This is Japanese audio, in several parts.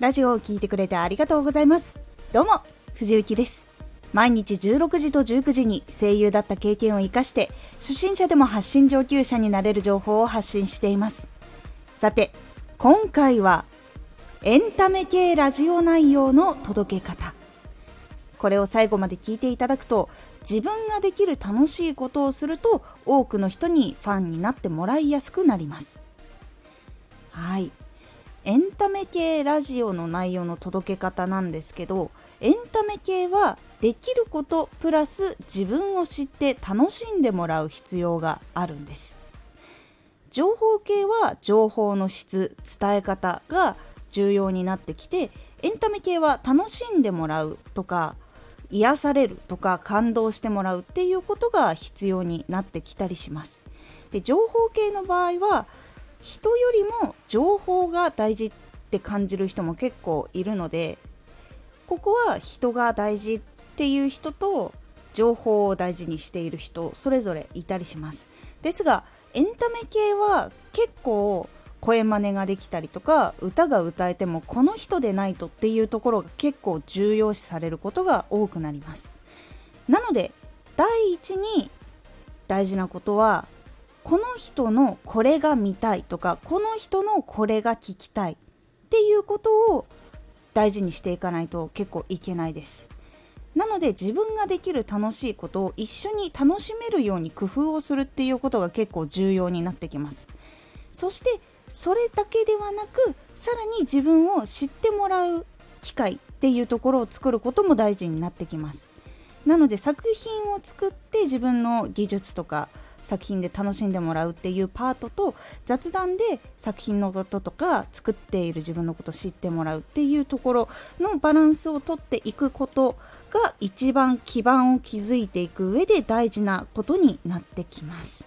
ラジオを聴いてくれてありがとうございます。どうも、藤幸です。毎日16時と19時に声優だった経験を活かして、初心者でも発信上級者になれる情報を発信しています。さて、今回は、エンタメ系ラジオ内容の届け方。これを最後まで聞いていただくと、自分ができる楽しいことをすると、多くの人にファンになってもらいやすくなります。はい。メ系ラジオの内容の届け方なんですけどエンタメ系はできることプラス自分を知って楽しんでもらう必要があるんです。情報系は情報の質伝え方が重要になってきてエンタメ系は楽しんでもらうとか癒されるとか感動してもらうっていうことが必要になってきたりします。で情報系の場合は人よりも情報が大事っって感じる人も結構いるのでここは人が大事っていう人と情報を大事にしている人それぞれいたりします。ですがエンタメ系は結構声真似ができたりとか歌が歌えてもこの人でないとっていうところが結構重要視されることが多くなります。なので第一に大事なことはこの人のこれが見たいとかこの人のこれが聞きたいっていうことを大事にしていかないと結構いけないです。なので自分ができる楽しいことを一緒に楽しめるように工夫をするっていうことが結構重要になってきます。そしてそれだけではなくさらに自分を知ってもらう機会っていうところを作ることも大事になってきます。なので作品を作って自分の技術とか作品で楽しんでもらうっていうパートと雑談で作品のこととか作っている自分のことを知ってもらうっていうところのバランスをとっていくことが一番基盤を築いていく上で大事なことになってきます。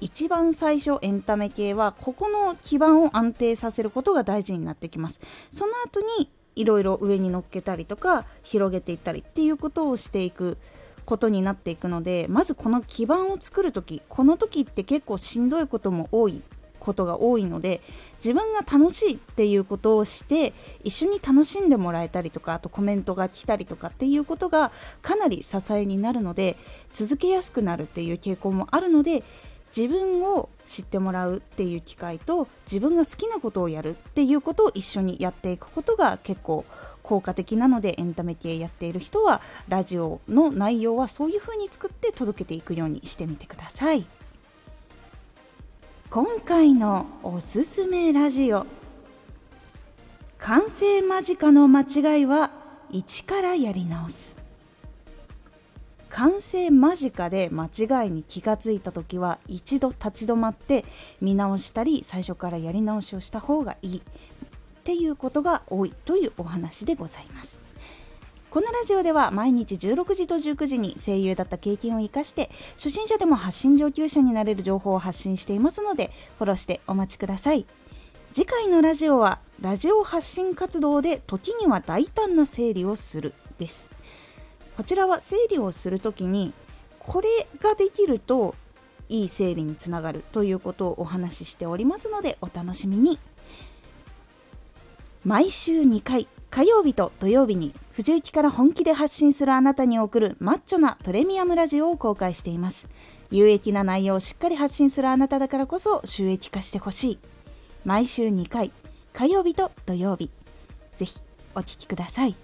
一番最初エンタメ系はここの基盤を安定させることが大事になってきますその後にいろいろ上に乗っけたりとか広げていったりっていうことをしていくことになっていくのでまずこの基盤を作る時この時って結構しんどいことも多いことが多いので自分が楽しいっていうことをして一緒に楽しんでもらえたりとかあとコメントが来たりとかっていうことがかなり支えになるので続けやすくなるっていう傾向もあるので自分を知ってもらうっていう機会と自分が好きなことをやるっていうことを一緒にやっていくことが結構効果的なのでエンタメ系やっている人はラジオの内容はそういう風に作って届けていくようにしてみてください。今回のおすすめラジオ。完成間近の間違いは一からやり直す。完成間近で間違いに気がついた時は一度立ち止まって見直したり最初からやり直しをした方がいい。っていうことが多いというお話でございます。このラジオでは毎日16時と19時に声優だった経験を生かして初心者でも発信上級者になれる情報を発信していますのでフォローしてお待ちください。次回のラジオはラジオ発信活動で時には大胆な整理をするです。こちらは整理をする時にこれができるといい整理につながるということをお話ししておりますのでお楽しみに。毎週2回火曜日と土曜日に藤雪から本気で発信するあなたに送るマッチョなプレミアムラジオを公開しています。有益な内容をしっかり発信するあなただからこそ収益化してほしい。毎週2回火曜日と土曜日。ぜひお聴きください。